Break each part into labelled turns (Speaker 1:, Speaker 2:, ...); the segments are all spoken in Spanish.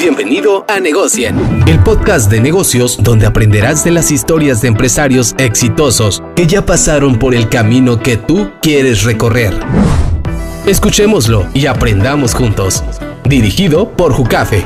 Speaker 1: Bienvenido a Negocien, el podcast de negocios donde aprenderás de las historias de empresarios exitosos que ya pasaron por el camino que tú quieres recorrer. Escuchémoslo y aprendamos juntos. Dirigido por Jucafe.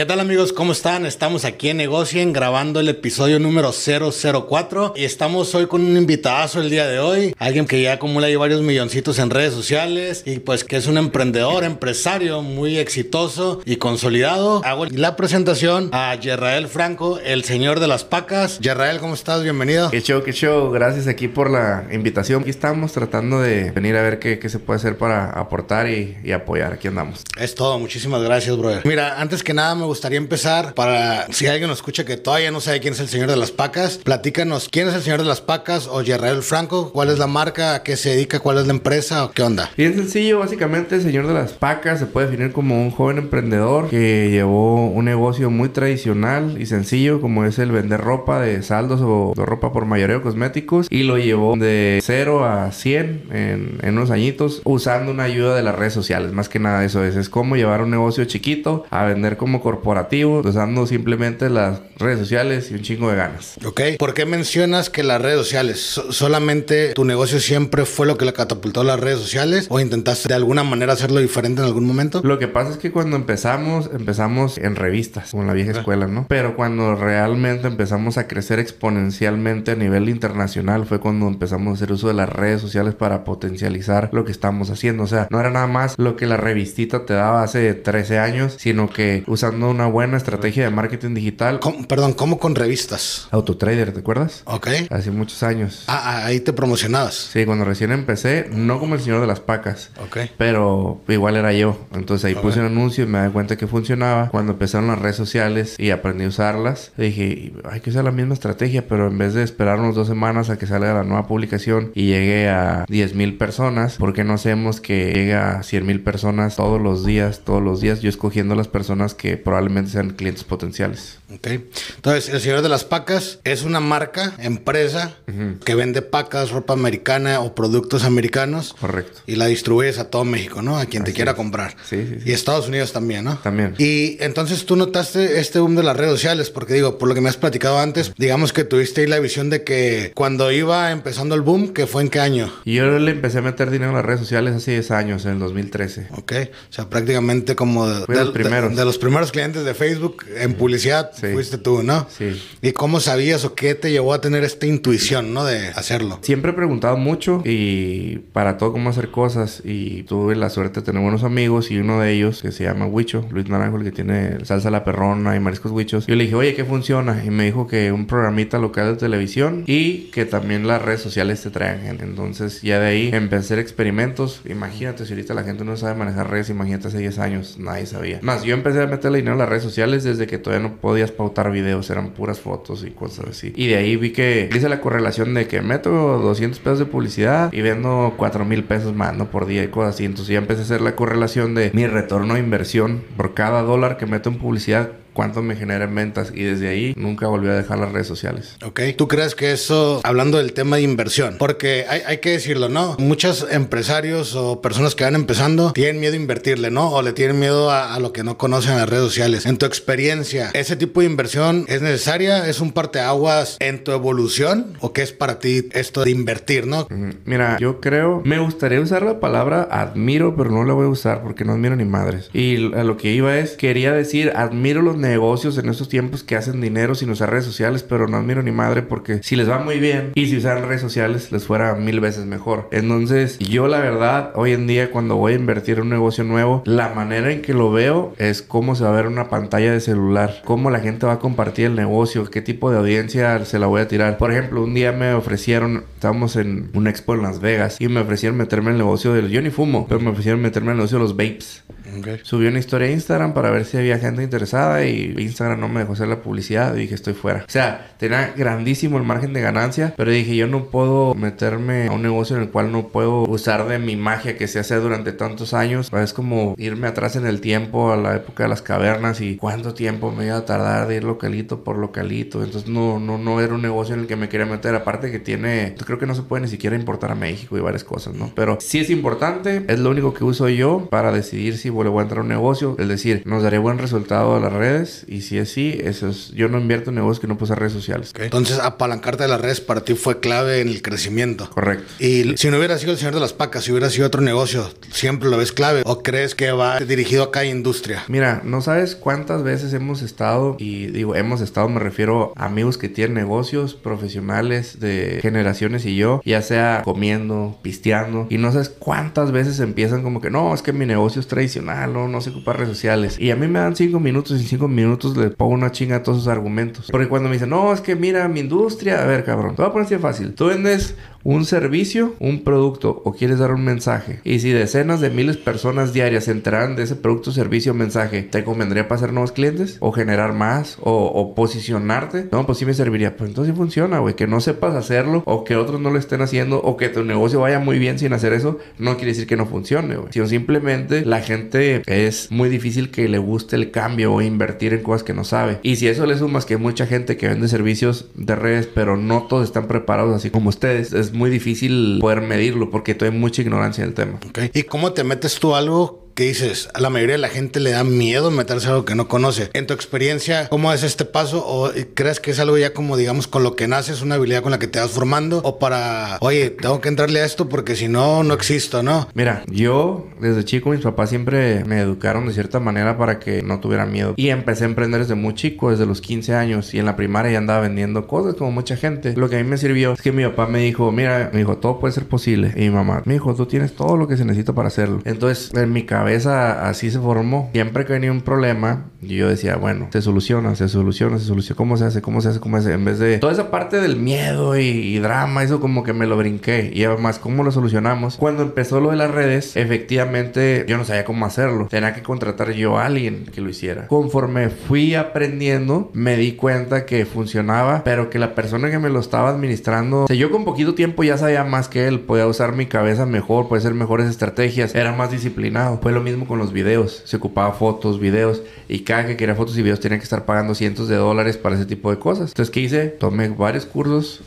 Speaker 2: ¿Qué tal amigos? ¿Cómo están? Estamos aquí en Negocien grabando el episodio número 004 y estamos hoy con un invitadazo el día de hoy, alguien que ya acumula ahí varios milloncitos en redes sociales y pues que es un emprendedor, empresario muy exitoso y consolidado. Hago la presentación a Yerrael Franco, el señor de las pacas. Yerrael, ¿cómo estás? Bienvenido.
Speaker 3: Qué show, qué show. Gracias aquí por la invitación. Aquí estamos tratando de venir a ver qué, qué se puede hacer para aportar y, y apoyar. Aquí andamos.
Speaker 2: Es todo. Muchísimas gracias, brother. Mira, antes que nada me gustaría empezar para, si alguien nos escucha que todavía no sabe quién es el señor de las pacas, platícanos quién es el señor de las pacas o Yerrael Franco, cuál es la marca, a qué se dedica, cuál es la empresa qué onda.
Speaker 3: Bien sencillo, básicamente el señor de las pacas se puede definir como un joven emprendedor que llevó un negocio muy tradicional y sencillo como es el vender ropa de saldos o de ropa por mayoreo cosméticos y lo llevó de 0 a 100 en, en unos añitos usando una ayuda de las redes sociales. Más que nada eso es, es como llevar un negocio chiquito a vender como corporativo usando simplemente las redes sociales y un chingo de ganas.
Speaker 2: Ok. ¿Por qué mencionas que las redes sociales so- solamente tu negocio siempre fue lo que le catapultó a las redes sociales o intentaste de alguna manera hacerlo diferente en algún momento?
Speaker 3: Lo que pasa es que cuando empezamos, empezamos en revistas, como en la vieja escuela, ¿no? Pero cuando realmente empezamos a crecer exponencialmente a nivel internacional fue cuando empezamos a hacer uso de las redes sociales para potencializar lo que estamos haciendo. O sea, no era nada más lo que la revistita te daba hace 13 años, sino que usando una buena estrategia de marketing digital.
Speaker 2: ¿Cómo- perdón, ¿cómo con revistas?
Speaker 3: Autotrader, ¿te acuerdas?
Speaker 2: Ok.
Speaker 3: Hace muchos años.
Speaker 2: Ah, ah, ahí te promocionabas.
Speaker 3: Sí, cuando recién empecé, no como el señor de las pacas.
Speaker 2: Ok.
Speaker 3: Pero igual era yo. Entonces ahí puse un anuncio y me di cuenta que funcionaba. Cuando empezaron las redes sociales y aprendí a usarlas, dije, hay que usar la misma estrategia, pero en vez de esperar unos dos semanas a que salga la nueva publicación y llegue a 10 mil personas, ¿por qué no hacemos que llegue a 100 mil personas todos los días, todos los días? Yo escogiendo las personas que probablemente sean clientes potenciales.
Speaker 2: Ok. Entonces, el señor de las pacas es una marca, empresa, que vende pacas, ropa americana o productos americanos.
Speaker 3: Correcto.
Speaker 2: Y la distribuyes a todo México, ¿no? A quien te quiera
Speaker 3: es.
Speaker 2: comprar.
Speaker 3: Sí, sí, sí.
Speaker 2: Y Estados Unidos también, ¿no?
Speaker 3: También.
Speaker 2: Y entonces tú notaste este boom de las redes sociales, porque digo, por lo que me has platicado antes, digamos que tuviste ahí la visión de que cuando iba empezando el boom, que fue en qué año.
Speaker 3: Yo le empecé a meter dinero en las redes sociales hace 10 años, en el 2013.
Speaker 2: Ok, o sea, prácticamente como de,
Speaker 3: los
Speaker 2: de-
Speaker 3: primeros.
Speaker 2: de los primeros clientes de Facebook en publicidad,
Speaker 3: Sí.
Speaker 2: fuiste tú, ¿no?
Speaker 3: Sí.
Speaker 2: ¿Y cómo sabías o qué te llevó a tener esta intuición, ¿no? De hacerlo.
Speaker 3: Siempre he preguntado mucho y para todo cómo hacer cosas y tuve la suerte de tener buenos amigos y uno de ellos que se llama Huicho, Luis Naranjo, el que tiene salsa la perrona y mariscos huichos. Yo le dije, oye, ¿qué funciona? Y me dijo que un programita local de televisión y que también las redes sociales te traen gente. Entonces ya de ahí empecé a hacer experimentos. Imagínate, si ahorita la gente no sabe manejar redes, imagínate hace 10 años, nadie sabía. Más, yo empecé a meterle dinero a las redes sociales desde que todavía no podías pautar videos, eran puras fotos y cosas así. Y de ahí vi que hice la correlación de que meto 200 pesos de publicidad y vendo 4 mil pesos más, ¿no? Por día y cosas así. Entonces ya empecé a hacer la correlación de mi retorno de inversión por cada dólar que meto en publicidad. Cuánto me genera en ventas y desde ahí nunca volví a dejar las redes sociales.
Speaker 2: Ok. ¿Tú crees que eso, hablando del tema de inversión, porque hay, hay que decirlo, ¿no? Muchos empresarios o personas que van empezando tienen miedo a invertirle, ¿no? O le tienen miedo a, a lo que no conocen en las redes sociales. En tu experiencia, ¿ese tipo de inversión es necesaria? ¿Es un parteaguas en tu evolución? ¿O qué es para ti esto de invertir, no?
Speaker 3: Mira, yo creo, me gustaría usar la palabra admiro, pero no la voy a usar porque no admiro ni madres. Y a lo que iba es, quería decir, admiro los negocios en estos tiempos que hacen dinero sin usar redes sociales, pero no admiro ni madre porque si les va muy bien y si usaran redes sociales les fuera mil veces mejor. Entonces, yo la verdad, hoy en día cuando voy a invertir en un negocio nuevo, la manera en que lo veo es cómo se va a ver una pantalla de celular, cómo la gente va a compartir el negocio, qué tipo de audiencia se la voy a tirar. Por ejemplo, un día me ofrecieron, estábamos en un expo en Las Vegas y me ofrecieron meterme en el negocio del, yo ni fumo, pero me ofrecieron meterme en el negocio de los vapes.
Speaker 2: Ok.
Speaker 3: Subí una historia a Instagram para ver si había gente interesada y y Instagram no me dejó hacer la publicidad y dije, estoy fuera. O sea, tenía grandísimo el margen de ganancia, pero dije, yo no puedo meterme a un negocio en el cual no puedo usar de mi magia que se hace durante tantos años. Es como irme atrás en el tiempo a la época de las cavernas y cuánto tiempo me iba a tardar de ir localito por localito. Entonces no, no, no era un negocio en el que me quería meter. Aparte que tiene, creo que no se puede ni siquiera importar a México y varias cosas, ¿no? Pero sí es importante, es lo único que uso yo para decidir si le voy a entrar a un negocio. Es decir, nos daría buen resultado a las redes y si es sí, eso es, yo no invierto en negocios que no puse redes sociales.
Speaker 2: Entonces apalancarte de las redes para ti fue clave en el crecimiento.
Speaker 3: Correcto.
Speaker 2: Y si no hubiera sido el señor de las pacas, si hubiera sido otro negocio, ¿siempre lo ves clave o crees que va dirigido a cada industria?
Speaker 3: Mira, no sabes cuántas veces hemos estado, y digo hemos estado, me refiero a amigos que tienen negocios profesionales de generaciones y yo, ya sea comiendo, pisteando, y no sabes cuántas veces empiezan como que no, es que mi negocio es tradicional, no, no se ocupa redes sociales. Y a mí me dan cinco minutos y cinco minutos le pongo una chinga a todos esos argumentos. Porque cuando me dicen, no, es que mira mi industria, a ver cabrón, te voy a poner así fácil. Tú vendes un servicio, un producto o quieres dar un mensaje. Y si decenas de miles de personas diarias se enteran de ese producto, servicio o mensaje, ¿te convendría pasar nuevos clientes? ¿O generar más? ¿O, posicionarte? No, pues sí me serviría. Pues entonces funciona, güey. Que no sepas hacerlo o que otros no lo estén haciendo o que tu negocio vaya muy bien sin hacer eso, no quiere decir que no funcione, güey. Sino simplemente la gente es muy difícil que le guste el cambio o invertir en cosas que no sabe. Y si eso le sumas que mucha gente que vende servicios de redes, pero no todos están preparados así como ustedes, es muy difícil poder medirlo porque hay mucha ignorancia del tema.
Speaker 2: ¿Y cómo te metes tú algo dices, a la mayoría de la gente le da miedo meterse a algo que no conoce. En tu experiencia, ¿cómo es este paso? ¿O crees que es algo ya como, digamos, con lo que naces, una habilidad con la que te vas formando? ¿O para, oye, tengo que entrarle a esto porque si no, no existo, ¿no?
Speaker 3: Mira, yo desde chico, mis papás siempre me educaron de cierta manera para que no tuviera miedo. Y empecé a emprender desde muy chico, desde los 15 años. Y en la primaria ya andaba vendiendo cosas como mucha gente. Lo que a mí me sirvió es que mi papá me dijo, mira, me dijo, todo puede ser posible. Y mi mamá me dijo, tú tienes todo lo que se necesita para hacerlo. Entonces, en mi cabeza cabeza así se formó. Siempre que venía un problema, yo decía, bueno, se soluciona, se soluciona, se soluciona. ¿Cómo se hace? ¿Cómo se hace? ¿Cómo se hace? En vez de toda esa parte del miedo y, drama, eso como que me lo brinqué. Y además, ¿cómo lo solucionamos? Cuando empezó lo de las redes, efectivamente yo no sabía cómo hacerlo. Tenía que contratar yo a alguien que lo hiciera. Conforme fui aprendiendo, me di cuenta que funcionaba, pero que la persona que me lo estaba administrando, o sea, yo con poquito tiempo ya sabía más que él. Podía usar mi cabeza mejor, puede ser mejores estrategias. Era más disciplinado. Lo mismo con los videos. Se ocupaba fotos, videos. Y cada que quería fotos y videos tenía que estar pagando cientos de dólares para ese tipo de cosas. Entonces, ¿qué hice? Tomé varios cursos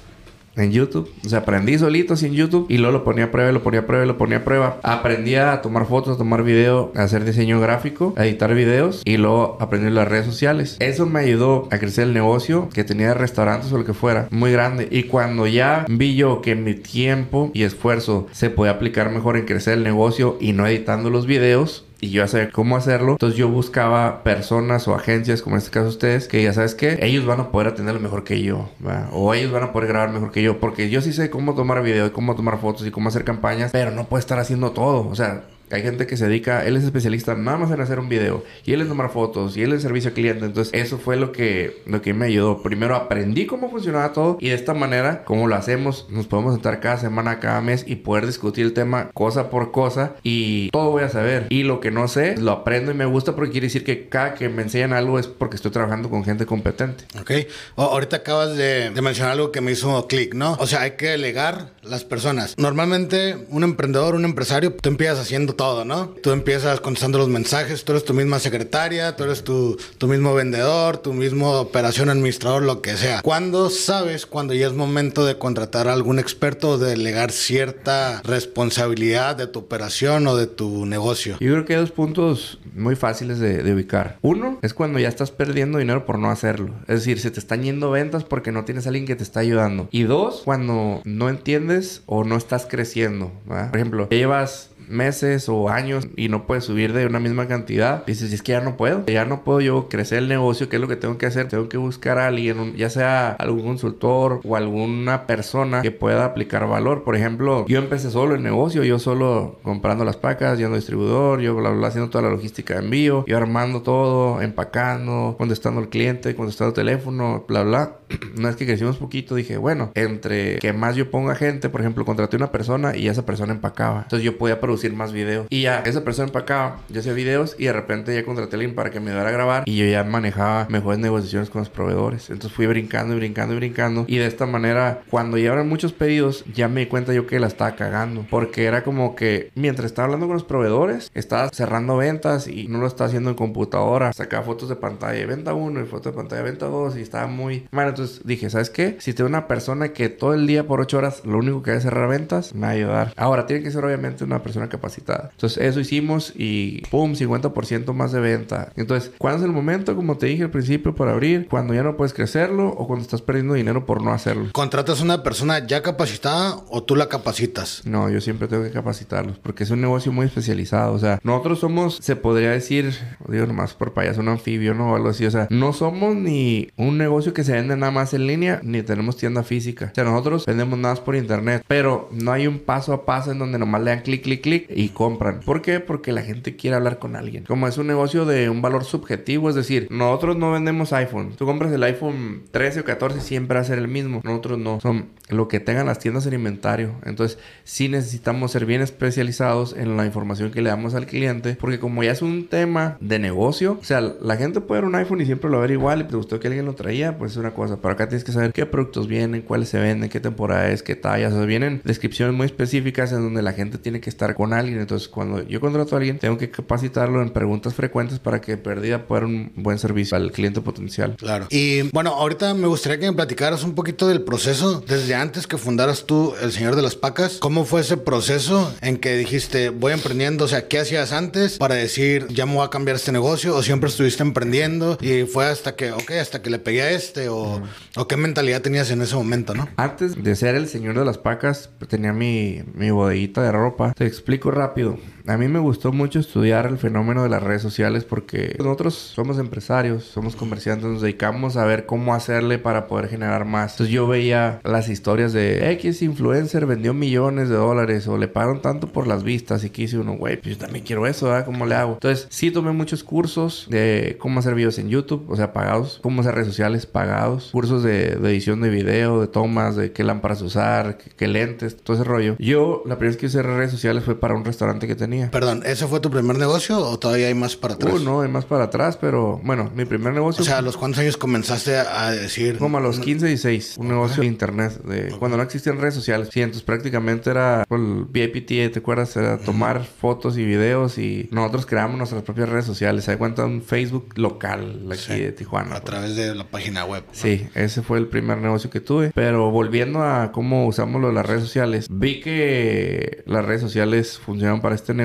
Speaker 3: en YouTube. O sea, aprendí solito sin YouTube y luego lo ponía a prueba, lo ponía a prueba, lo ponía a prueba. Aprendí a tomar fotos, a tomar video, a hacer diseño gráfico, a editar videos y luego aprendí las redes sociales. Eso me ayudó a crecer el negocio que tenía de restaurantes o lo que fuera, muy grande. Y cuando ya vi yo que mi tiempo y esfuerzo se puede aplicar mejor en crecer el negocio y no editando los videos, y yo ya sabía cómo hacerlo. Entonces yo buscaba personas o agencias, como en este caso ustedes, que ya sabes que ellos van a poder atenderlo mejor que yo, o ellos van a poder grabar mejor que yo, porque yo sí sé cómo tomar video y cómo tomar fotos y cómo hacer campañas, pero no puedo estar haciendo todo. O sea, hay gente que se dedica, él es especialista nada más en hacer un video y él es tomar fotos y él es servicio al cliente. Entonces, eso fue lo que, lo que me ayudó. Primero aprendí cómo funcionaba todo y de esta manera, como lo hacemos, nos podemos sentar cada semana, cada mes y poder discutir el tema cosa por cosa y todo voy a saber. Y lo que no sé, lo aprendo y me gusta porque quiere decir que cada que me enseñan algo es porque estoy trabajando con gente competente.
Speaker 2: Ok. ahorita acabas de, de mencionar algo que me hizo clic, ¿no? O sea, hay que delegar las personas. Normalmente, un emprendedor, un empresario, tú empiezas haciendo todo todo, ¿no? Tú empiezas contestando los mensajes, tú eres tu misma secretaria, tú eres tu, mismo vendedor, tu mismo operación administrador, lo que sea. ¿Cuándo sabes cuando ya es momento de contratar a algún experto o de delegar cierta responsabilidad de tu operación o de tu negocio?
Speaker 3: Yo creo que hay dos puntos muy fáciles de, ubicar. Uno es cuando ya estás perdiendo dinero por no hacerlo. Es decir, se te están yendo ventas porque no tienes a alguien que te está ayudando. Y dos, cuando no entiendes o no estás creciendo. Por ejemplo, llevas meses o años y no puedes subir de una misma cantidad, dices, es que ya no puedo, ya no puedo yo crecer el negocio, ¿qué es lo que tengo que hacer? Tengo que buscar a alguien, ya sea algún consultor o alguna persona que pueda aplicar valor. Por ejemplo, yo empecé solo el negocio, yo solo comprando las pacas, yendo distribuidor, yo bla, bla, haciendo toda la logística de envío, yo armando todo, empacando, contestando al cliente, contestando el teléfono, bla, bla. una vez que crecimos poquito, dije, bueno, entre que más yo ponga gente, por ejemplo, contraté una persona y esa persona empacaba. Entonces yo podía producir más videos. Y ya, esa persona empacaba, yo hacía videos y de repente ya contraté a alguien para que me ayudara a grabar y yo ya manejaba mejores negociaciones con los proveedores. Entonces fui brincando y brincando y brincando. Y de esta manera, cuando llegaron muchos pedidos, ya me di cuenta yo que la estaba cagando. Porque era como que mientras estaba hablando con los proveedores, estaba cerrando ventas y no lo estaba haciendo en computadora. Sacaba fotos de pantalla venta 1 y fotos de pantalla venta 2 y estaba muy... Bueno, entonces dije, ¿sabes qué? Si tengo una persona que todo el día por 8 horas lo único que hace es cerrar ventas, me va a ayudar. Ahora, tiene que ser obviamente una persona capacitada. Entonces, eso hicimos y ¡pum! 50% más de venta. Entonces, ¿cuándo es el momento? Como te dije al principio, para abrir, cuando ya no puedes crecerlo o cuando estás perdiendo dinero por no hacerlo.
Speaker 2: ¿Contratas una persona ya capacitada o tú la capacitas?
Speaker 3: No, yo siempre tengo que capacitarlos porque es un negocio muy especializado. O sea, nosotros somos, se podría decir, digo nomás por payaso, un anfibio, ¿no? O algo así. O sea, no somos ni un negocio que se vende nada más en línea, ni tenemos tienda física. O sea, nosotros vendemos nada más por internet, pero no hay un paso a paso en donde nomás le dan clic, clic, clic y compran. ¿Por qué? Porque la gente quiere hablar con alguien. Como es un negocio de un valor subjetivo, es decir, nosotros no vendemos iPhone. Tú compras el iPhone 13 o 14, siempre va a ser el mismo. Nosotros no. Son lo que tengan las tiendas en inventario. Entonces, sí necesitamos ser bien especializados en la información que le damos al cliente, porque como ya es un tema de negocio, o sea, la gente puede ver un iPhone y siempre lo ver igual y te gustó que alguien lo traía, pues es una cosa. Pero acá tienes que saber qué productos vienen, cuáles se venden, qué temporada es, qué tallas. O sea, vienen descripciones muy específicas en donde la gente tiene que estar con alguien. Entonces, cuando yo contrato a alguien, tengo que capacitarlo en preguntas frecuentes para que perdida pueda dar un buen servicio al cliente potencial.
Speaker 2: Claro. Y bueno, ahorita me gustaría que me platicaras un poquito del proceso desde antes que fundaras tú El Señor de las Pacas. ¿Cómo fue ese proceso en que dijiste, voy emprendiendo? O sea, ¿qué hacías antes para decir, ya me voy a cambiar este negocio? ¿O siempre estuviste emprendiendo y fue hasta que, ok, hasta que le pegué a este? ¿O, o qué mentalidad tenías en ese momento, no?
Speaker 3: Antes de ser el señor de las pacas, tenía mi, mi bodeguita de ropa. Te explico rápido. A mí me gustó mucho estudiar el fenómeno de las redes sociales porque nosotros somos empresarios, somos comerciantes, nos dedicamos a ver cómo hacerle para poder generar más. Entonces yo veía las historias de X influencer vendió millones de dólares o le pagaron tanto por las vistas y que hice uno, güey, pues yo también quiero eso, ¿verdad? ¿Cómo le hago? Entonces sí tomé muchos cursos de cómo hacer videos en YouTube, o sea, pagados, cómo hacer redes sociales pagados, cursos de, de edición de video, de tomas, de qué lámparas usar, qué, qué lentes, todo ese rollo. Yo la primera vez que hice redes sociales fue para un restaurante que tenía.
Speaker 2: Perdón, ¿ese fue tu primer negocio o todavía hay más para atrás?
Speaker 3: Uh, no, hay más para atrás, pero bueno, mi primer negocio.
Speaker 2: O sea, ¿a los cuántos años comenzaste a decir?
Speaker 3: Como a los 15, 16. Un negocio de internet. De, Cuando no existían redes sociales. Sí, entonces prácticamente era el VIPT, ¿te acuerdas? Era tomar fotos y videos y nosotros creamos nuestras propias redes sociales. Se cuenta un Facebook local aquí
Speaker 2: Sí,
Speaker 3: de Tijuana.
Speaker 2: A
Speaker 3: pues.
Speaker 2: través de la página web. ¿no?
Speaker 3: Sí, ese fue el primer negocio que tuve. Pero volviendo a cómo usamos lo de las redes sociales, vi que las redes sociales funcionan para este negocio.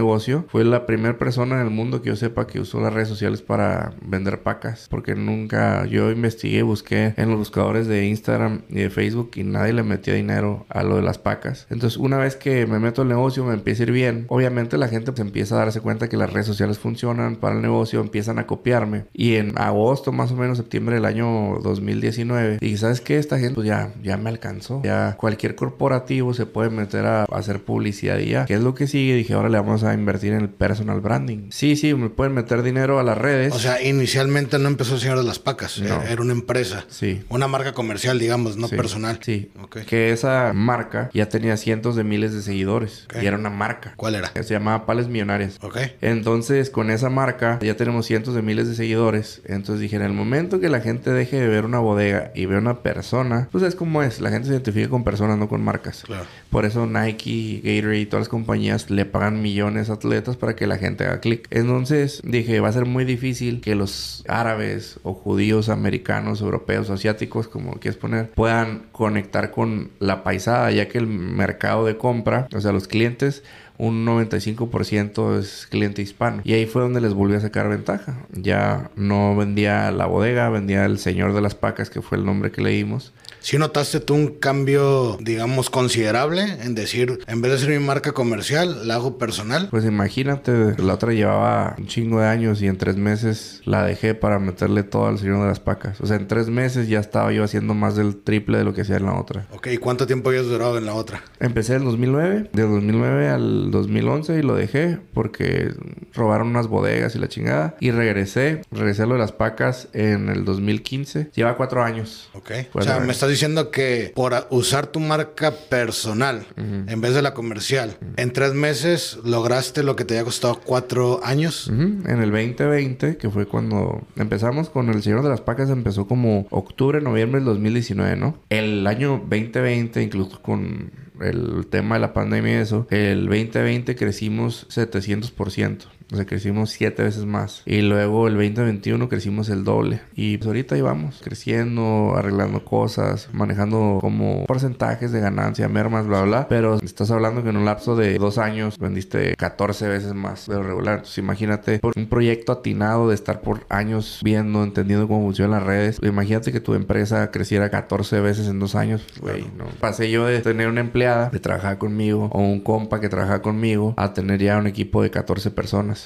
Speaker 3: Fue la primera persona en el mundo que yo sepa que usó las redes sociales para vender pacas. Porque nunca, yo investigué, busqué en los buscadores de Instagram y de Facebook y nadie le metía dinero a lo de las pacas. Entonces, una vez que me meto al negocio, me empieza a ir bien. Obviamente la gente pues, empieza a darse cuenta que las redes sociales funcionan para el negocio, empiezan a copiarme. Y en agosto, más o menos, septiembre del año 2019, dije, ¿sabes qué? Esta gente pues ya, ya me alcanzó. Ya cualquier corporativo se puede meter a, a hacer publicidad y ya. ¿Qué es lo que sigue? Dije, ahora le vamos a invertir en el personal branding. Sí, sí, me pueden meter dinero a las redes.
Speaker 2: O sea, inicialmente no empezó el Señor de las Pacas.
Speaker 3: No.
Speaker 2: Era- una empresa.
Speaker 3: Sí.
Speaker 2: Una marca comercial, digamos, no
Speaker 3: Sí.
Speaker 2: personal.
Speaker 3: Sí.
Speaker 2: Ok.
Speaker 3: Que esa marca ya tenía cientos de miles de seguidores. Y era una marca.
Speaker 2: ¿Cuál era?
Speaker 3: Que se llamaba Pales Millonarias.
Speaker 2: Ok.
Speaker 3: Entonces, con esa marca ya tenemos cientos de miles de seguidores. Entonces dije, en el momento que la gente deje de ver una bodega y ve una persona, pues es como es. La gente se identifica con personas, no con marcas.
Speaker 2: Claro.
Speaker 3: Por eso Nike, Gatorade y todas las compañías le pagan millones atletas para que la gente haga clic. Entonces dije, va a ser muy difícil que los árabes o judíos americanos, europeos, asiáticos, como quieres poner, puedan conectar con la paisada, ya que el mercado de compra, o sea, los clientes, un 95% es cliente hispano. Y ahí fue donde les volví a sacar ventaja. Ya no vendía la bodega, vendía el señor de las pacas, que fue el nombre que le dimos.
Speaker 2: Si notaste tú un cambio, digamos, considerable en decir, en vez de ser mi marca comercial, la hago personal.
Speaker 3: Pues imagínate, la otra llevaba un chingo de años y en tres meses la dejé para meterle todo al señor de las pacas. O sea, en tres meses ya estaba yo haciendo más del triple de lo que hacía en la otra.
Speaker 2: Ok, ¿y cuánto tiempo habías durado en la otra?
Speaker 3: Empecé en 2009, de 2009 al el 2011 y lo dejé porque robaron unas bodegas y la chingada. Y regresé, regresé a lo de las pacas en el 2015. Lleva cuatro años.
Speaker 2: Ok. o sea, me estás diciendo que por usar tu marca personal en vez de la comercial, en tres meses lograste lo que te había costado cuatro años.
Speaker 3: En el 2020, que fue cuando empezamos con El Señor de las Pacas, empezó como octubre, noviembre del 2019, ¿no? El año 2020, incluso con el tema de la pandemia y eso, el 2020 crecimos 700%. O sea, crecimos siete veces más. Y luego el 2021 crecimos el doble. Y pues ahorita íbamos creciendo, arreglando cosas, manejando como porcentajes de ganancia, mermas, bla, bla. Pero estás hablando que en un lapso de dos años vendiste 14 veces más de lo regular. Entonces imagínate por un proyecto atinado de estar por años viendo, entendiendo cómo funcionan las redes. Imagínate que tu empresa creciera 14 veces en dos años. Güey, no. Pasé yo de tener una empleada de trabajar conmigo o un compa que trabaja conmigo a tener ya un equipo de 14 personas.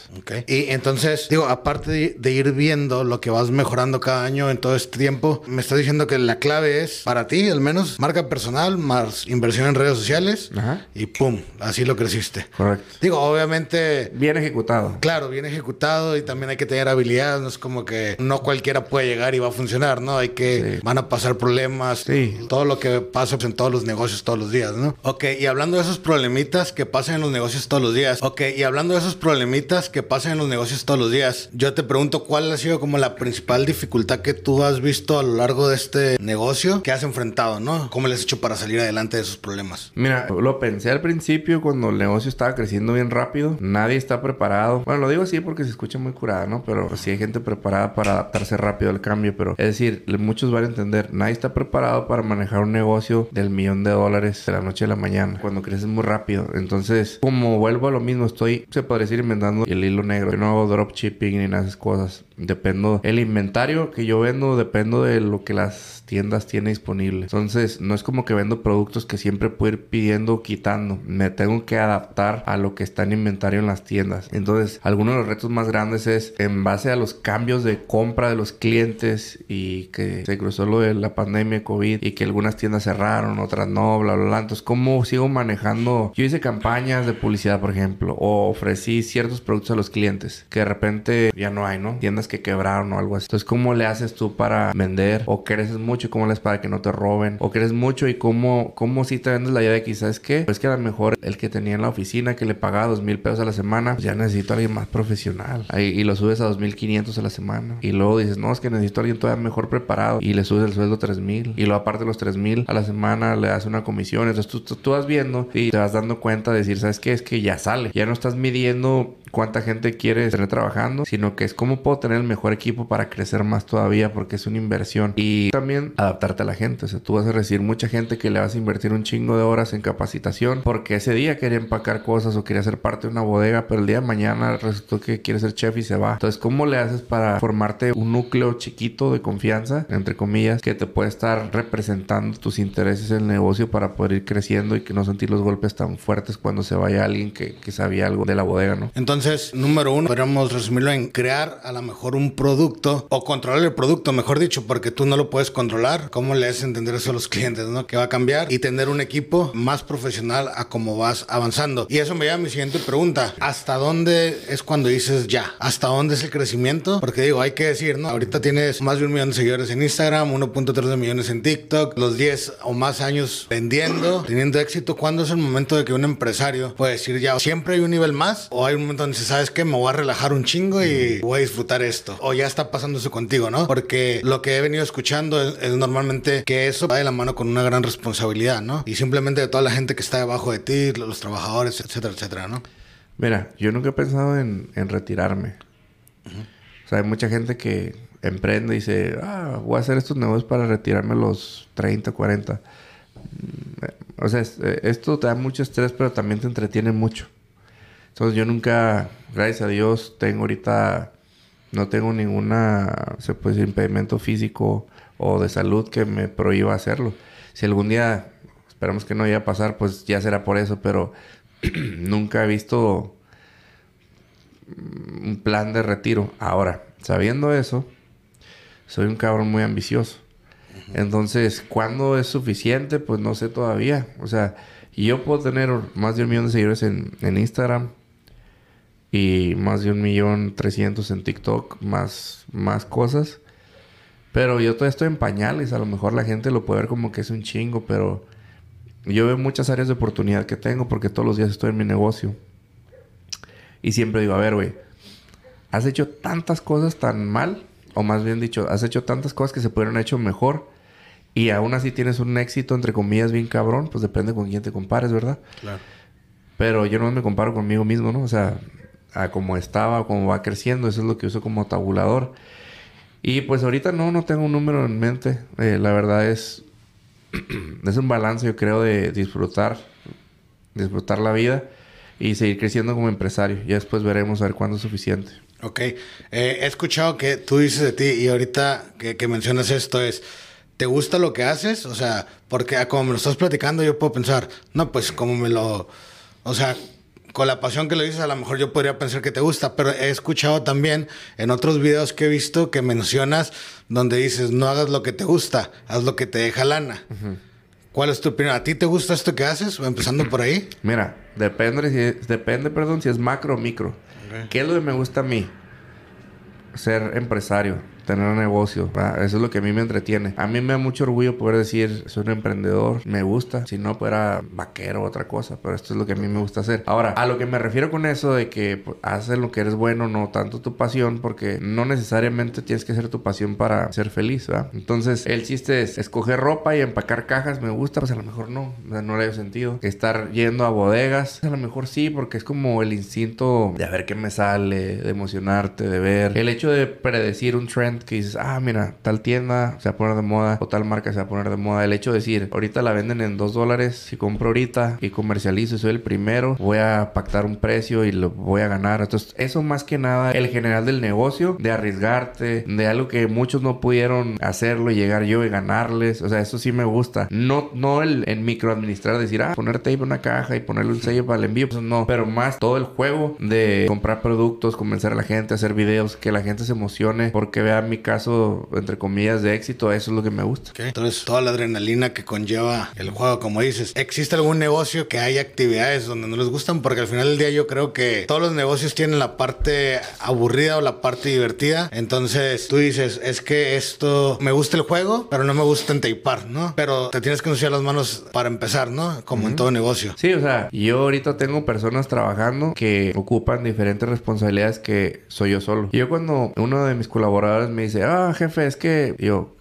Speaker 2: Y entonces, digo, aparte de, ir viendo lo que vas mejorando cada año en todo este tiempo, me estás diciendo que la clave es, para ti al menos, marca personal más inversión en redes sociales y pum, así lo creciste.
Speaker 3: Correcto.
Speaker 2: Digo, obviamente...
Speaker 3: Bien ejecutado.
Speaker 2: Claro, bien ejecutado y también hay que tener habilidades, no es como que no cualquiera puede llegar y va a funcionar, ¿no? Hay que, van a pasar problemas, sí. todo lo que pasa en todos los negocios todos los días, ¿no? Ok, y hablando de esos problemitas que pasan en los negocios todos los días, ok, y hablando de esos problemitas, que pasan en los negocios todos los días. Yo te pregunto cuál ha sido como la principal dificultad que tú has visto a lo largo de este negocio que has enfrentado, ¿no? ¿Cómo le has hecho para salir adelante de esos problemas?
Speaker 3: Mira, lo pensé al principio cuando el negocio estaba creciendo bien rápido. Nadie está preparado. Bueno, lo digo así porque se escucha muy curada, ¿no? Pero sí hay gente preparada para adaptarse rápido al cambio. Pero es decir, muchos van a entender, nadie está preparado para manejar un negocio del millón de dólares de la noche a la mañana cuando creces muy rápido. Entonces, como vuelvo a lo mismo, estoy, se podría decir, inventando el hilo negro. Yo no hago dropshipping ni nada esas cosas. Dependo. El inventario que yo vendo dependo de lo que las tiendas tienen disponible. Entonces, no es como que vendo productos que siempre puedo ir pidiendo o quitando. Me tengo que adaptar a lo que está en inventario en las tiendas. Entonces, algunos de los retos más grandes es en base a los cambios de compra de los clientes y que se cruzó lo de la pandemia COVID y que algunas tiendas cerraron, otras no, bla, bla, bla. Entonces, ¿cómo sigo manejando? Yo hice campañas de publicidad, por ejemplo, o ofrecí ciertos productos a los clientes que de repente ya no hay, ¿no? Tiendas que quebraron o algo así. Entonces, ¿cómo le haces tú para vender? ¿O creces mucho y cómo le haces para que no te roben? ¿O crees mucho y cómo, cómo si te vendes la idea de que, ¿sabes qué? Pues que a lo mejor el que tenía en la oficina que le pagaba dos mil pesos a la semana, pues ya necesito a alguien más profesional. Ahí, y lo subes a dos mil quinientos a la semana. Y luego dices, no, es que necesito a alguien todavía mejor preparado. Y le subes el sueldo tres mil. Y luego aparte los tres mil a la semana le das una comisión. Entonces tú, tú, tú vas viendo y te vas dando cuenta de decir, ¿sabes qué? Es que ya sale. Ya no estás midiendo cuánta gente quiere tener trabajando, sino que es cómo puedo tener el mejor equipo para crecer más todavía, porque es una inversión. Y también adaptarte a la gente. O sea, tú vas a recibir mucha gente que le vas a invertir un chingo de horas en capacitación, porque ese día quería empacar cosas o quería ser parte de una bodega, pero el día de mañana resultó que quiere ser chef y se va. Entonces, ¿cómo le haces para formarte un núcleo chiquito de confianza, entre comillas, que te puede estar representando tus intereses en el negocio para poder ir creciendo y que no sentir los golpes tan fuertes cuando se vaya alguien que, que sabía algo de la bodega, ¿no?
Speaker 2: Entonces, número uno, podríamos resumirlo en crear a lo mejor un producto o controlar el producto, mejor dicho, porque tú no lo puedes controlar. ¿Cómo le haces entender eso a los clientes, no? Que va a cambiar y tener un equipo más profesional a cómo vas avanzando. Y eso me lleva a mi siguiente pregunta. ¿Hasta dónde es cuando dices ya? ¿Hasta dónde es el crecimiento? Porque digo, hay que decir, ¿no? Ahorita tienes más de un millón de seguidores en Instagram, 1.3 millones en TikTok, los 10 o más años vendiendo, teniendo éxito. ¿Cuándo es el momento de que un empresario puede decir ya, siempre hay un nivel más o hay un momento donde ¿sabes qué? Me voy a relajar un chingo y voy a disfrutar esto. O ya está pasando eso contigo, ¿no? Porque lo que he venido escuchando es, normalmente que eso va de la mano con una gran responsabilidad, ¿no? Y simplemente de toda la gente que está debajo de ti, los trabajadores, etcétera, etcétera, ¿no?
Speaker 3: Mira, yo nunca he pensado en, retirarme. O sea, hay mucha gente que emprende y dice, ah, voy a hacer estos negocios para retirarme a los 30, 40. O sea, esto te da mucho estrés, pero también te entretiene mucho. Entonces yo nunca, gracias a Dios, tengo ahorita, no tengo ninguna, se puede decir, impedimento físico o de salud que me prohíba hacerlo. Si algún día, esperamos que no vaya a pasar, pues ya será por eso, pero nunca he visto un plan de retiro. Ahora, sabiendo eso, soy un cabrón muy ambicioso. Entonces, ¿cuándo es suficiente? Pues no sé todavía. O sea, yo puedo tener más de un millón de seguidores en, en Instagram y más de un millón trescientos en TikTok, más, más cosas. Pero yo todavía estoy en pañales. A lo mejor la gente lo puede ver como que es un chingo, pero yo veo muchas áreas de oportunidad que tengo porque todos los días estoy en mi negocio. Y siempre digo, a ver, güey, has hecho tantas cosas tan mal, o más bien dicho, has hecho tantas cosas que se pudieron hecho mejor. Y aún así tienes un éxito, entre comillas, bien cabrón. Pues depende con quién te compares, ¿verdad?
Speaker 2: Claro.
Speaker 3: Pero yo no me comparo conmigo mismo, ¿no? O sea, a cómo estaba, cómo va creciendo. Eso es lo que uso como tabulador. Y pues ahorita no, no tengo un número en mente. Eh, la verdad es... es un balance, yo creo, de disfrutar. Disfrutar la vida. Y seguir creciendo como empresario. Ya después veremos a ver cuándo es suficiente.
Speaker 2: Ok. Eh, he escuchado que tú dices de ti y ahorita que, que mencionas esto es... ¿Te gusta lo que haces? O sea, porque como me lo estás platicando, yo puedo pensar, no, pues como me lo. O sea, con la pasión que lo dices, a lo mejor yo podría pensar que te gusta, pero he escuchado también en otros videos que he visto que mencionas donde dices, no hagas lo que te gusta, haz lo que te deja lana. ¿Cuál es tu opinión? ¿A ti te gusta esto que haces? O empezando por ahí.
Speaker 3: Mira, depende, si es- depende, perdón, si es macro o micro. ¿Qué es lo que me gusta a mí? Ser empresario, tener un negocio. Eso es lo que a mí me entretiene. A mí me da mucho orgullo poder decir, soy un emprendedor, me gusta. Si no, pues era vaquero o otra cosa, pero esto es lo que a mí me gusta hacer. Ahora, a lo que me refiero con eso de que pues, haces lo que eres bueno, no tanto tu pasión, porque no necesariamente tienes que ser tu pasión para ser feliz, ¿verdad? Entonces, el chiste es escoger ropa y empacar cajas, me gusta, pues a lo mejor no, no le dio sentido. Estar yendo a bodegas, a lo mejor sí, porque es como el instinto de a ver qué me sale, de emocionarte, de ver. El hecho de predecir un trend que dices, ah, mira, tal tienda se va a poner de moda o tal marca se va a poner de moda. El hecho de decir, ahorita la venden en dos dólares, si compro ahorita y comercializo y soy el primero, voy a pactar un precio y lo voy a ganar. Entonces, eso más que nada, el general del negocio, de arriesgarte, de algo que muchos no pudieron hacerlo y llegar yo y ganarles. O sea, eso sí me gusta. No, no el en microadministrar, decir, ah, poner tape en una caja y ponerle un sello para el envío. Pues no, pero más todo el juego de comprar productos, convencer a la gente, hacer videos, que la gente se emocione porque vea mi caso, entre comillas, de éxito. Eso es lo que me gusta.
Speaker 2: Entonces, toda la adrenalina que conlleva el juego, como dices. ¿Existe algún negocio que haya actividades donde no les gustan? Porque al final del día yo creo que todos los negocios tienen la parte aburrida o la parte divertida. Entonces, tú dices, es que esto me gusta el juego, pero no me gusta entapar, ¿no? Pero te tienes que ensuciar las manos para empezar, ¿no? Como en todo negocio.
Speaker 3: Sí, o sea, yo ahorita tengo personas trabajando que ocupan diferentes responsabilidades que soy yo solo. Yo cuando uno de mis colaboradores me dice, ah, jefe, es que yo,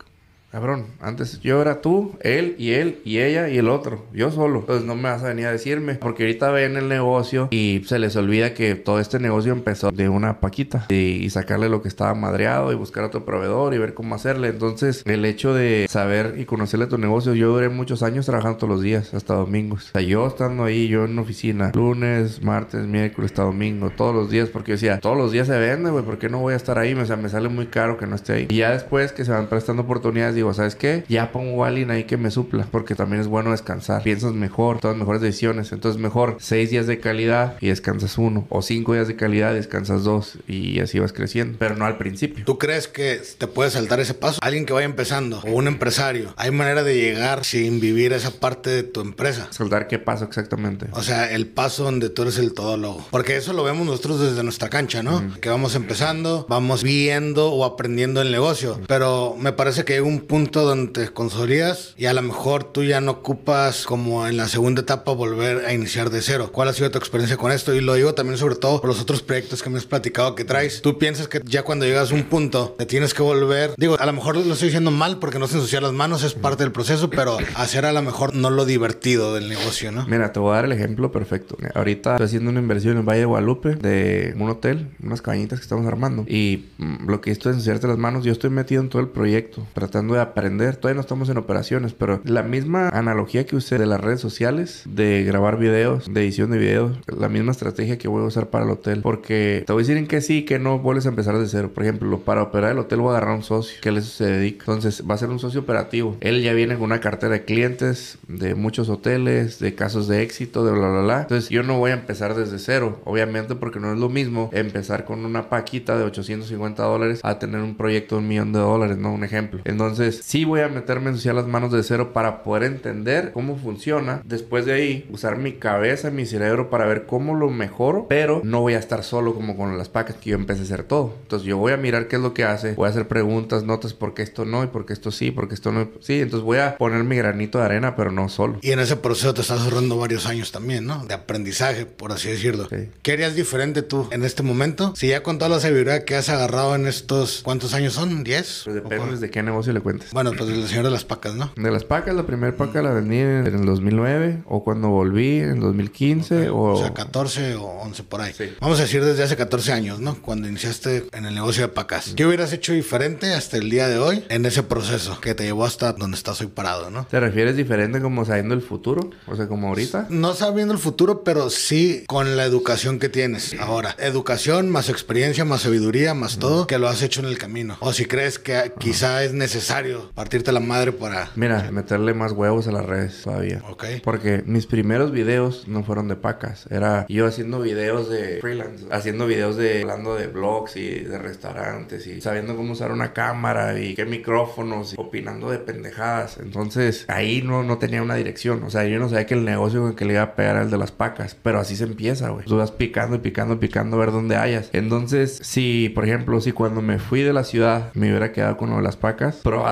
Speaker 3: cabrón, antes yo era tú, él y él y ella y el otro, yo solo. Entonces no me vas a venir a decirme, porque ahorita ven el negocio y se les olvida que todo este negocio empezó de una paquita y, sacarle lo que estaba madreado y buscar otro proveedor y ver cómo hacerle. Entonces, el hecho de saber y conocerle tu negocio, yo duré muchos años trabajando todos los días, hasta domingos. O sea, yo estando ahí, yo en oficina, lunes, martes, miércoles, hasta domingo, todos los días, porque decía, todos los días se vende, güey, ¿por qué no voy a estar ahí? O sea, me sale muy caro que no esté ahí. Y ya después que se van prestando oportunidades, digo, ¿sabes qué? Ya pongo a alguien ahí que me supla, porque también es bueno descansar. Piensas mejor, tomas mejores decisiones. Entonces, mejor seis días de calidad y descansas uno, o cinco días de calidad y descansas dos, y así vas creciendo, pero no al principio.
Speaker 2: ¿Tú crees que te puede saltar ese paso? Alguien que vaya empezando o un empresario, ¿hay manera de llegar sin vivir esa parte de tu empresa?
Speaker 3: Soldar qué pasó exactamente.
Speaker 2: O sea, el paso donde tú eres el todólogo. Porque eso lo vemos nosotros desde nuestra cancha, ¿no? Que vamos empezando, vamos viendo o aprendiendo el negocio. Pero me parece que hay un punto donde te consolidas y a lo mejor tú ya no ocupas como en la segunda etapa volver a iniciar de cero. ¿Cuál ha sido tu experiencia con esto? Y lo digo también sobre todo por los otros proyectos que me has platicado que traes. Tú piensas que ya cuando llegas a un punto te tienes que volver, digo, a lo mejor lo estoy diciendo mal porque no se ensuciar las manos, es parte del proceso, pero hacer a lo mejor no lo divertido del negocio, ¿no?
Speaker 3: Mira, te voy a dar el ejemplo perfecto. Ahorita estoy haciendo una inversión en Valle de Guadalupe de un hotel, unas cabañitas que estamos armando. Y mm, lo que esto es ensuciarte las manos, yo estoy metido en todo el proyecto, tratando de aprender. Todavía no estamos en operaciones, pero la misma analogía que usé de las redes sociales, de grabar videos, de edición de videos, la misma estrategia que voy a usar para el hotel. Porque te voy a decir en que sí, que no vuelves a empezar de cero. Por ejemplo, para operar el hotel voy a agarrar un socio que eso se dedica. Entonces va a ser un socio operativo. Él ya viene con una cartera de clientes de muchos hoteles, de casos de éxito, de bla, bla, bla. Entonces yo no voy a empezar desde cero, obviamente porque no es lo mismo empezar con una paquita de 850 dólares a tener un proyecto de un millón de dólares, ¿no? Un ejemplo. Entonces Entonces, sí voy a meterme en ensuciar las manos de cero para poder entender cómo funciona. Después de ahí, usar mi cabeza, mi cerebro para ver cómo lo mejoro, pero no voy a estar solo como con las pacas que yo empecé a hacer todo. Entonces, yo voy a mirar qué es lo que hace, voy a hacer preguntas, notas, por qué esto no y por qué esto sí, porque esto no. Sí, entonces voy a poner mi granito de arena, pero no solo.
Speaker 2: Y en ese proceso te estás ahorrando varios años también, ¿no? De aprendizaje, por así decirlo.
Speaker 3: Sí.
Speaker 2: ¿Qué harías diferente tú en este momento? Si ya con toda la sabiduría que has agarrado en estos, ¿cuántos años son? ¿10?
Speaker 3: Pues
Speaker 2: ¿O
Speaker 3: depende de qué negocio le cuentes.
Speaker 2: Bueno, pues el señor de las pacas, ¿no?
Speaker 3: De las pacas, la primera paca la vendí en el 2009 o cuando volví en el 2015 o...
Speaker 2: O sea, 14 o 11 por ahí.
Speaker 3: Sí.
Speaker 2: Vamos a decir desde hace 14 años, ¿no? Cuando iniciaste en el negocio de pacas. ¿Qué hubieras hecho diferente hasta el día de hoy en ese proceso que te llevó hasta donde estás hoy parado, ¿no?
Speaker 3: ¿Te refieres diferente como sabiendo el futuro? O sea, como ahorita.
Speaker 2: No sabiendo el futuro, pero sí con la educación que tienes ahora. Educación más experiencia, más sabiduría, más todo que lo has hecho en el camino. O si crees que quizá es necesario partirte la madre para...
Speaker 3: Mira, meterle más huevos a las redes todavía.
Speaker 2: Ok.
Speaker 3: Porque mis primeros videos no fueron de pacas. Era yo haciendo videos de freelance. Haciendo videos de... Hablando de blogs y de restaurantes. Y sabiendo cómo usar una cámara y qué micrófonos. Y opinando de pendejadas. Entonces, ahí no, no tenía una dirección. O sea, yo no sabía que el negocio con que le iba a pegar era el de las pacas. Pero así se empieza, güey. Tú vas picando y picando y picando a ver dónde hayas. Entonces, si, por ejemplo, si cuando me fui de la ciudad me hubiera quedado con lo de las pacas, probablemente,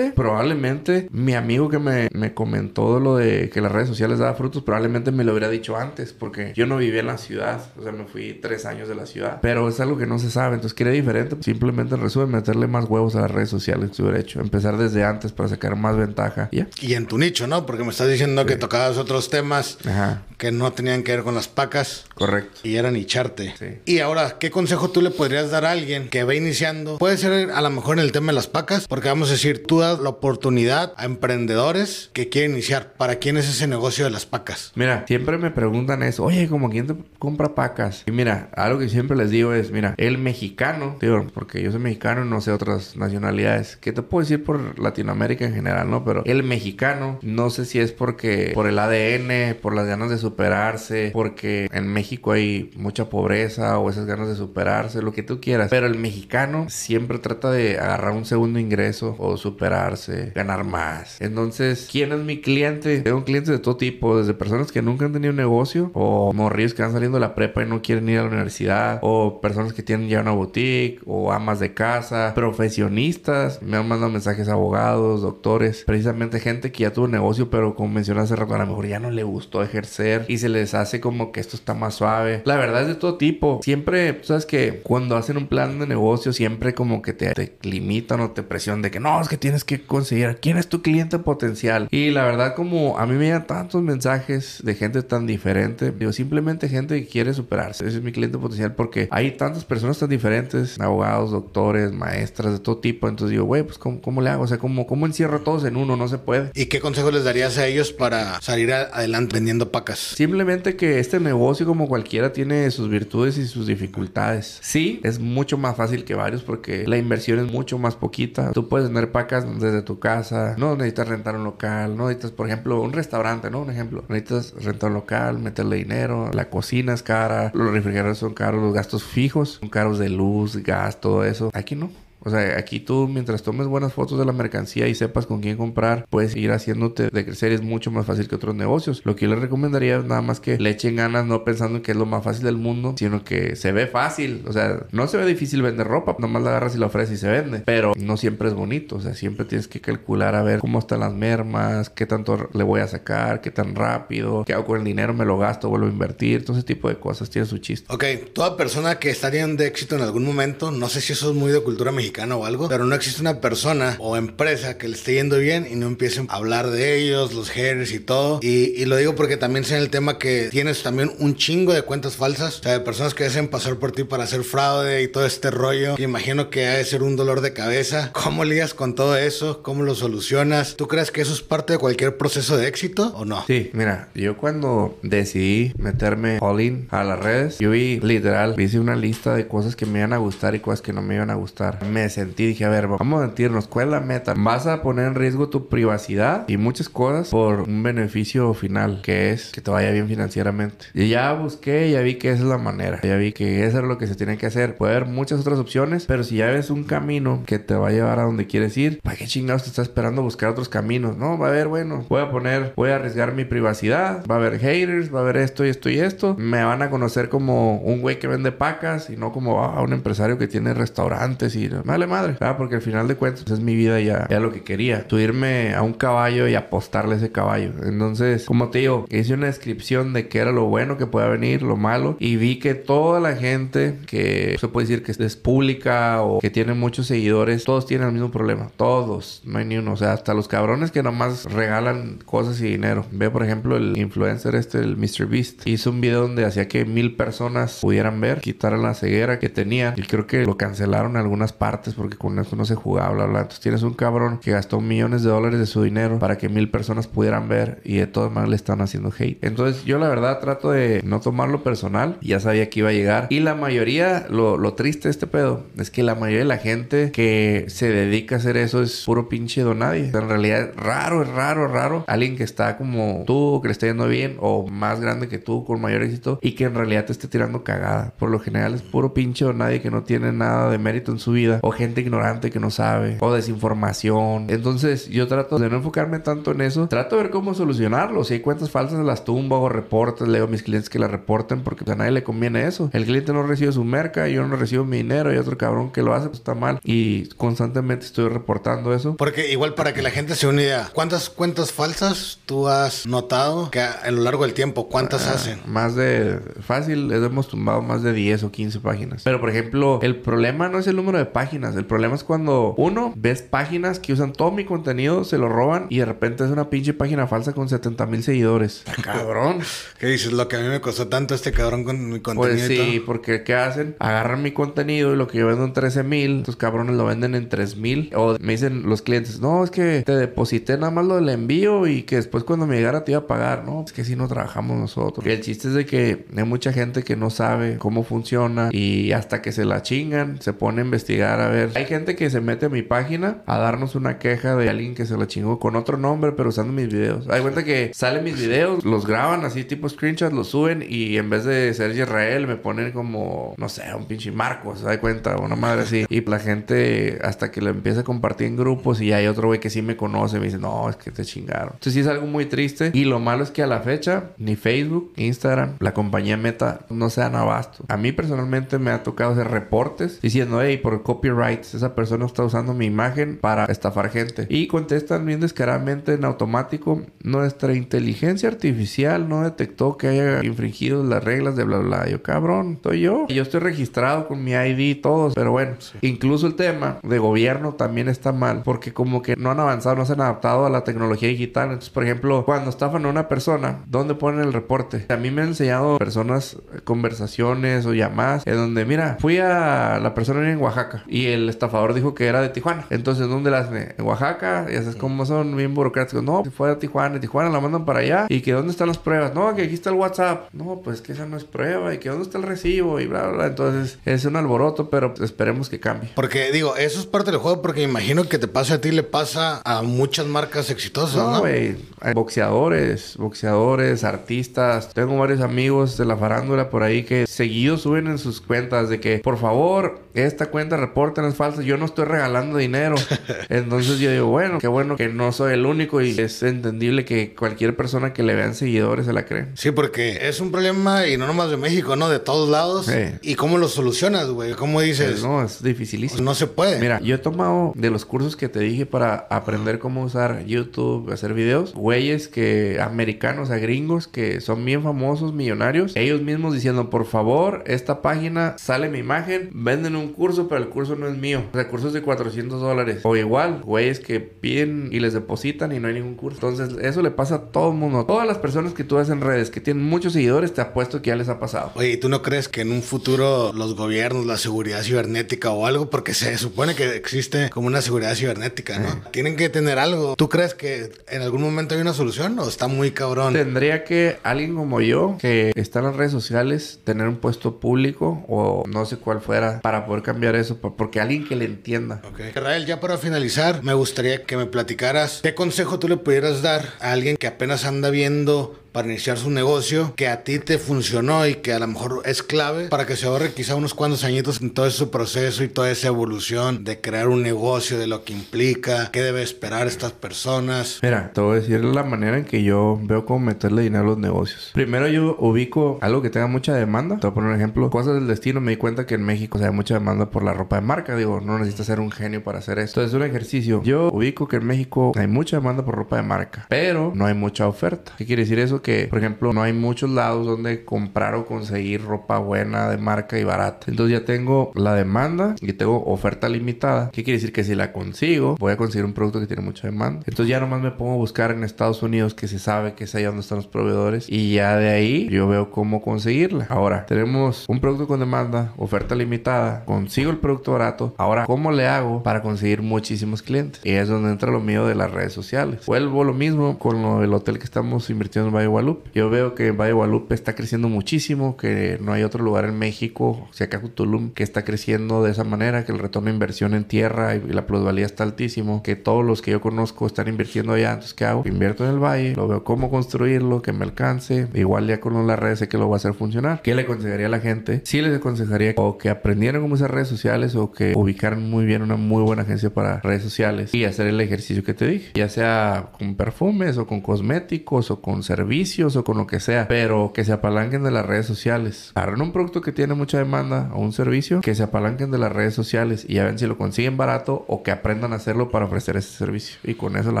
Speaker 3: probablemente mi amigo que me, me comentó lo de que las redes sociales daban frutos, probablemente me lo hubiera dicho antes, porque yo no vivía en la ciudad, o sea, me fui tres años de la ciudad, pero es algo que no se sabe, entonces quería diferente, simplemente en resumen, meterle más huevos a las redes sociales que se hubiera hecho, empezar desde antes para sacar más ventaja, y
Speaker 2: en tu nicho, ¿no? Porque me estás diciendo que tocabas otros temas
Speaker 3: Ajá,
Speaker 2: que no tenían que ver con las pacas.
Speaker 3: correcto.
Speaker 2: Y era nicharte.
Speaker 3: Sí.
Speaker 2: Y ahora, ¿qué consejo tú le podrías dar a alguien que va iniciando? Puede ser a lo mejor en el tema de las pacas, porque vamos a decir, tú das la oportunidad a emprendedores que quieren iniciar. ¿Para quién es ese negocio de las pacas?
Speaker 3: Mira, siempre me preguntan eso, oye, ¿como quién te compra pacas? Y mira, algo que siempre les digo es, mira, el mexicano, digo, porque yo soy mexicano y no sé otras nacionalidades, que te puedo decir por Latinoamérica en general, ¿no? Pero el mexicano, no sé si es porque por el ADN, por las ganas de superarse, porque en México hay mucha pobreza o esas ganas de superarse, lo que tú quieras, pero el mexicano siempre trata de agarrar un segundo ingreso o superarse, ganar más. Entonces, ¿quién es mi cliente? Tengo clientes de todo tipo, desde personas que nunca han tenido un negocio, o morrillos que van saliendo de la prepa y no quieren ir a la universidad, o personas que tienen ya una boutique, o amas de casa, profesionistas, me han mandado mensajes abogados, doctores, precisamente gente que ya tuvo negocio, pero como mencioné hace rato, a lo mejor ya no le gustó ejercer y se les hace como que esto está más suave. La verdad es de todo tipo. Siempre, sabes que cuando hacen un plan de negocio, siempre como que te limitan o te presionan de que no, es que tienes que conseguir quién es tu cliente potencial. Y la verdad, como a mí me llegan tantos mensajes de gente tan diferente, digo, simplemente gente que quiere superarse. Ese es mi cliente potencial porque hay tantas personas tan diferentes, abogados, doctores, maestras, de todo tipo. Entonces digo, güey, pues ¿cómo, cómo le hago? O sea, ¿cómo, ¿cómo encierro a todos en uno? No se puede.
Speaker 2: ¿Y qué consejo les darías a ellos para salir adelante vendiendo pacas?
Speaker 3: Simplemente que este negocio, como cualquiera, tiene sus virtudes y sus dificultades. Sí, es mucho más fácil que varios porque la inversión es mucho más poquita. Tú puedes tener pacas desde tu casa. No necesitas rentar un local. No necesitas, por ejemplo, un restaurante, ¿no? Un ejemplo. Necesitas rentar un local, meterle dinero. La cocina es cara. Los refrigeradores son caros. Los gastos fijos son caros de luz, gas, todo eso. Aquí no. O sea, aquí tú, mientras tomes buenas fotos de la mercancía y sepas con quién comprar, puedes ir haciéndote de crecer. Es mucho más fácil que otros negocios. Lo que yo les recomendaría es nada más que le echen ganas, no pensando en que es lo más fácil del mundo, sino que se ve fácil. O sea, no se ve difícil vender ropa, nomás la agarras y la ofreces y se vende. Pero no siempre es bonito. O sea, siempre tienes que calcular a ver cómo están las mermas, qué tanto le voy a sacar, qué tan rápido, qué hago con el dinero, me lo gasto, vuelvo a invertir. Todo ese tipo de cosas tiene su chiste.
Speaker 2: Ok, toda persona que está teniendo éxito en algún momento, no sé si eso es muy de cultura mexicana o algo, pero no existe una persona o empresa que le esté yendo bien y no empiecen a hablar de ellos, los haters y todo. Y, lo digo porque también sé en el tema que tienes también un chingo de cuentas falsas, o sea, de personas que hacen pasar por ti para hacer fraude y todo este rollo. Imagino que ha de ser un dolor de cabeza. ¿Cómo lidias con todo eso? ¿Cómo lo solucionas? ¿Tú crees que eso es parte de cualquier proceso de éxito o no?
Speaker 3: Sí, mira, yo cuando decidí meterme all in a las redes, yo vi literal, hice una lista de cosas que me iban a gustar y cosas que no me iban a gustar. Me sentí, dije, a ver, vamos a sentirnos, ¿cuál es la meta? Vas a poner en riesgo tu privacidad y muchas cosas por un beneficio final, que es que te vaya bien financieramente. Y ya busqué, ya vi que esa es la manera, ya vi que eso es lo que se tiene que hacer. Puede haber muchas otras opciones, pero si ya ves un camino que te va a llevar a donde quieres ir, ¿para qué chingados te estás esperando buscar otros caminos? No, va a haber, bueno, voy a poner, voy a arriesgar mi privacidad, va a haber haters, va a haber esto y esto y esto. Me van a conocer como un güey que vende pacas y no como a un empresario que tiene restaurantes y vale madre, ¿verdad? Porque al final de cuentas es mi vida ya, ya lo que quería. Subirme a un caballo y apostarle ese caballo. Entonces, como te digo, hice una descripción de qué era lo bueno que pueda venir, lo malo y vi que toda la gente que se puede decir que es pública o que tiene muchos seguidores, todos tienen el mismo problema. Todos, no hay ni uno. O sea, hasta los cabrones que nomás regalan cosas y dinero. Ve, por ejemplo, el influencer este, el Mr. Beast, hizo un video donde hacía que mil personas pudieran ver, quitaran la ceguera que tenía. Y creo que lo cancelaron en algunas partes porque con eso no se jugaba, bla, bla. Entonces tienes un cabrón que gastó millones de dólares de su dinero para que mil personas pudieran ver y de todas maneras le están haciendo hate. Entonces yo la verdad trato de no tomarlo personal. Ya sabía que iba a llegar. Y la mayoría, lo, lo triste de este pedo, es que la mayoría de la gente que se dedica a hacer eso es puro pinche donadie. En realidad es raro, es raro, raro. Alguien que está como tú, que le está yendo bien o más grande que tú con mayor éxito y que en realidad te esté tirando cagada. Por lo general es puro pinche donadie que no tiene nada de mérito en su vida o gente ignorante que no sabe o desinformación. Entonces yo trato de no enfocarme tanto en eso. Trato de ver cómo solucionarlo. Si hay cuentas falsas las tumbo, hago reportes, leo a mis clientes que las reporten porque a nadie le conviene eso. El cliente no recibe su merca, yo no recibo mi dinero y otro cabrón que lo hace pues está mal y constantemente estoy reportando eso.
Speaker 2: Porque igual para que la gente se una idea, ¿cuántas cuentas falsas tú has notado que a, lo largo del tiempo, cuántas
Speaker 3: Ah,
Speaker 2: hacen?
Speaker 3: Más de fácil, hemos tumbado más de 10 o 15 páginas. Pero por ejemplo, el problema no es el número de páginas, el problema es cuando uno ves páginas que usan todo mi contenido, se lo roban y de repente es una pinche página falsa con 70 mil seguidores. Cabrón.
Speaker 2: ¿Qué dices? Lo que a mí me costó tanto este cabrón con mi contenido
Speaker 3: Pues
Speaker 2: y
Speaker 3: sí,
Speaker 2: todo.
Speaker 3: porque ¿qué hacen? Agarran mi contenido y lo que yo vendo en 13 mil, estos cabrones lo venden en 3 mil. O me dicen los clientes, no, es que te deposité nada más lo del envío y que después cuando me llegara te iba a pagar. No, es que si no trabajamos nosotros. Y el chiste es de que hay mucha gente que no sabe cómo funciona y hasta que se la chingan, se pone a investigar a ver. Hay gente que se mete a mi página a darnos una queja de alguien que se la chingó con otro nombre, pero usando mis videos. Hay cuenta que salen mis videos, los graban así tipo screenshots, los suben y en vez de ser Israel me ponen como, no sé, un pinche Marcos, ¿se da cuenta? Una madre así. Y la gente hasta que lo empieza a compartir en grupos y hay otro güey que sí me conoce me dice, no, es que te chingaron. Entonces sí es algo muy triste. Y lo malo es que a la fecha, ni Facebook, Instagram, la compañía Meta no se dan abasto. A mí personalmente me ha tocado hacer reportes diciendo, hey, por copyrights, esa persona está usando mi imagen para estafar gente. Y contestan bien descaradamente en automático, nuestra inteligencia artificial no detectó que haya infringido las reglas de bla bla. Yo, cabrón, soy yo. Yo estoy registrado con mi ID y todo. Pero bueno, incluso el tema de gobierno también está mal. Porque como que no han avanzado, no se han adaptado a la tecnología digital. Entonces, por ejemplo, cuando estafan a una persona, ¿dónde ponen el reporte? A mí me han enseñado personas eh, conversaciones o llamadas en donde, mira, fui a la persona en Oaxaca y el estafador dijo que era de Tijuana. Entonces, ¿dónde la hacen? En Oaxaca. Y así es como son bien burocráticos. No, fue a Tijuana. En Tijuana la mandan para allá. Y que ¿dónde están las pruebas? No, que aquí está el WhatsApp. No, pues que esa no es prueba. Y que ¿dónde está el recibo? Y bla, bla. Entonces, es un alboroto, pero esperemos que cambie.
Speaker 2: Porque digo, eso es parte del juego porque imagino que te pase a ti, le pasa a muchas marcas exitosas,
Speaker 3: No, güey. Boxeadores, boxeadores, artistas. Tengo varios amigos de la farándula por ahí que seguido suben en sus cuentas de que, por favor, esta cuenta reporten es falsa. Yo no estoy regalando dinero. Entonces yo digo, bueno, qué bueno que no soy el único y es entendible que cualquier persona que le vean seguidores se la cree.
Speaker 2: Sí, porque es un problema y no nomás de México, ¿no? De todos lados.
Speaker 3: Sí.
Speaker 2: ¿Y cómo lo solucionas, güey? ¿Cómo dices?
Speaker 3: Pues no, es dificilísimo.
Speaker 2: No se puede.
Speaker 3: Mira, yo he tomado de los cursos que te dije para aprender cómo usar YouTube, hacer videos, güeyes que americanos a gringos que son bien famosos, millonarios, ellos mismos diciendo, por favor, esta página sale mi imagen, venden un curso, pero el curso no es mío. O sea, cursos de 400 dólares. O igual, güeyes que piden y les depositan y no hay ningún curso. Entonces, eso le pasa a todo el mundo. Todas las personas que tú ves en redes que tienen muchos seguidores, te apuesto que ya les ha pasado.
Speaker 2: Oye, ¿y tú no crees que en un futuro los gobiernos, la seguridad cibernética o algo, porque se supone que existe como una seguridad cibernética, ¿no? Tienen que tener algo. ¿Tú crees que en algún momento hay una solución o está muy cabrón?
Speaker 3: Tendría que alguien como yo, que está en las redes sociales, tener un puesto público o no sé cuál fuera para poder cambiar eso. por- Que alguien que le entienda.
Speaker 2: Ok. Israel, ya para finalizar, me gustaría que me platicaras qué consejo tú le pudieras dar a alguien que apenas anda viendo para iniciar su negocio que a ti te funcionó y que a lo mejor es clave para que se ahorre quizá unos cuantos añitos en todo ese proceso y toda esa evolución de crear un negocio, de lo que implica, qué debe esperar estas personas.
Speaker 3: Mira, te voy a decir la manera en que yo veo cómo meterle dinero a los negocios. Primero yo ubico algo que tenga mucha demanda. Te voy a poner un ejemplo. Cosas del destino. Me di cuenta que en México se hay mucha demanda por la ropa de marca. Digo, no necesitas ser un genio para hacer esto. Es un ejercicio. Yo ubico que en México hay mucha demanda por ropa de marca, pero no hay mucha oferta. ¿Qué quiere decir eso? Que, por ejemplo, no hay muchos lados donde comprar o conseguir ropa buena de marca y barata. Entonces ya tengo la demanda y tengo oferta limitada. ¿Qué quiere decir? Que si la consigo, voy a conseguir un producto que tiene mucha demanda. Entonces ya nomás me pongo a buscar en Estados Unidos que se sabe que es ahí donde están los proveedores y ya de ahí yo veo cómo conseguirla. Ahora, tenemos un producto con demanda, oferta limitada, consigo el producto barato. Ahora, ¿cómo le hago para conseguir muchísimos clientes? Y es donde entra lo mío de las redes sociales. Vuelvo lo mismo con lo del hotel que estamos invirtiendo en Valle Guadalupe. Yo veo que Valle Guadalupe está creciendo muchísimo, que no hay otro lugar en México, si acaso Tulum, que está creciendo de esa manera, que el retorno de inversión en tierra y la plusvalía está altísimo, que todos los que yo conozco están invirtiendo allá. Entonces, ¿qué hago? Invierto en el valle, lo veo cómo construirlo, que me alcance. Igual ya con las redes sé que lo va a hacer funcionar. ¿Qué le aconsejaría a la gente? Sí les aconsejaría o que aprendieran cómo usar redes sociales o que ubicaran muy bien una muy buena agencia para redes sociales y hacer el ejercicio que te dije. Ya sea con perfumes o con cosméticos o con servicios o con lo que sea. Pero que se apalanquen de las redes sociales. Agarren un producto que tiene mucha demanda o un servicio, que se apalanquen de las redes sociales y ya ven si lo consiguen barato o que aprendan a hacerlo para ofrecer ese servicio. Y con eso lo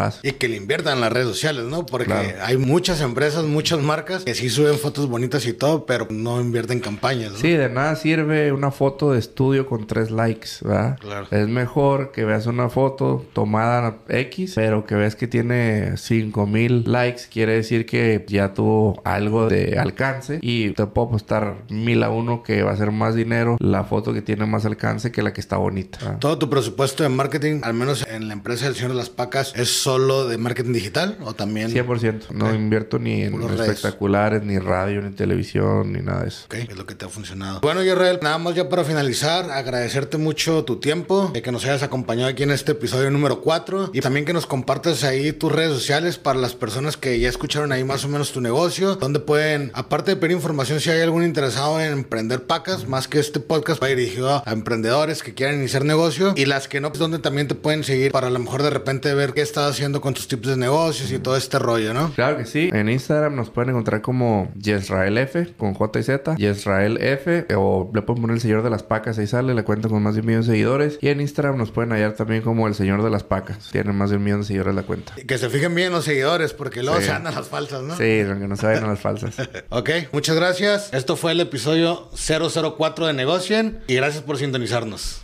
Speaker 3: hacen.
Speaker 2: Y que le inviertan en las redes sociales, ¿no? Porque
Speaker 3: Claro.
Speaker 2: hay muchas empresas, muchas marcas que sí suben fotos bonitas y todo, pero no invierten campañas, ¿no?
Speaker 3: Sí, de nada sirve una foto de estudio con tres likes, ¿verdad?
Speaker 2: Claro.
Speaker 3: Es mejor que veas una foto tomada X, pero que ves que tiene 5000 likes, quiere decir que ya tuvo algo de alcance y te puedo apostar mil a uno que va a ser más dinero la foto que tiene más alcance que la que está bonita. ¿verdad?
Speaker 2: Todo tu presupuesto de marketing, al menos en la empresa del Señor de las Pacas, ¿es solo de marketing digital o también?
Speaker 3: 100%. No invierto ni en
Speaker 2: redes.
Speaker 3: espectaculares, ni radio, ni televisión, ni nada de eso.
Speaker 2: Ok, es lo que te ha funcionado. Bueno, Israel, nada más ya para finalizar, agradecerte mucho tu tiempo, de que nos hayas acompañado aquí en este episodio número 4 y también que nos compartas ahí tus redes sociales para las personas que ya escucharon ahí más o menos tu negocio, donde pueden, aparte de pedir información, si hay algún interesado en emprender pacas, más que este podcast va dirigido a emprendedores que quieran iniciar negocio y las que no, pues donde también te pueden seguir para a lo mejor de repente ver qué estás haciendo con tus tipos de negocios y todo este rollo, ¿no?
Speaker 3: Claro que sí. En Instagram nos pueden encontrar como Yesrael F con J y Z. Yesrael F o le pueden poner el señor de las pacas ahí sale. Le cuento con más de un millón de seguidores. Y en Instagram nos pueden hallar también como el señor de las pacas. Tienen más de un millón de seguidores la cuenta.
Speaker 2: Y que se fijen bien los seguidores porque luego
Speaker 3: Sí.
Speaker 2: se andan las falsas, ¿no?
Speaker 3: Aunque no se las falsas.
Speaker 2: Ok, muchas gracias. Esto fue el episodio 004 de Negocien y gracias por sintonizarnos.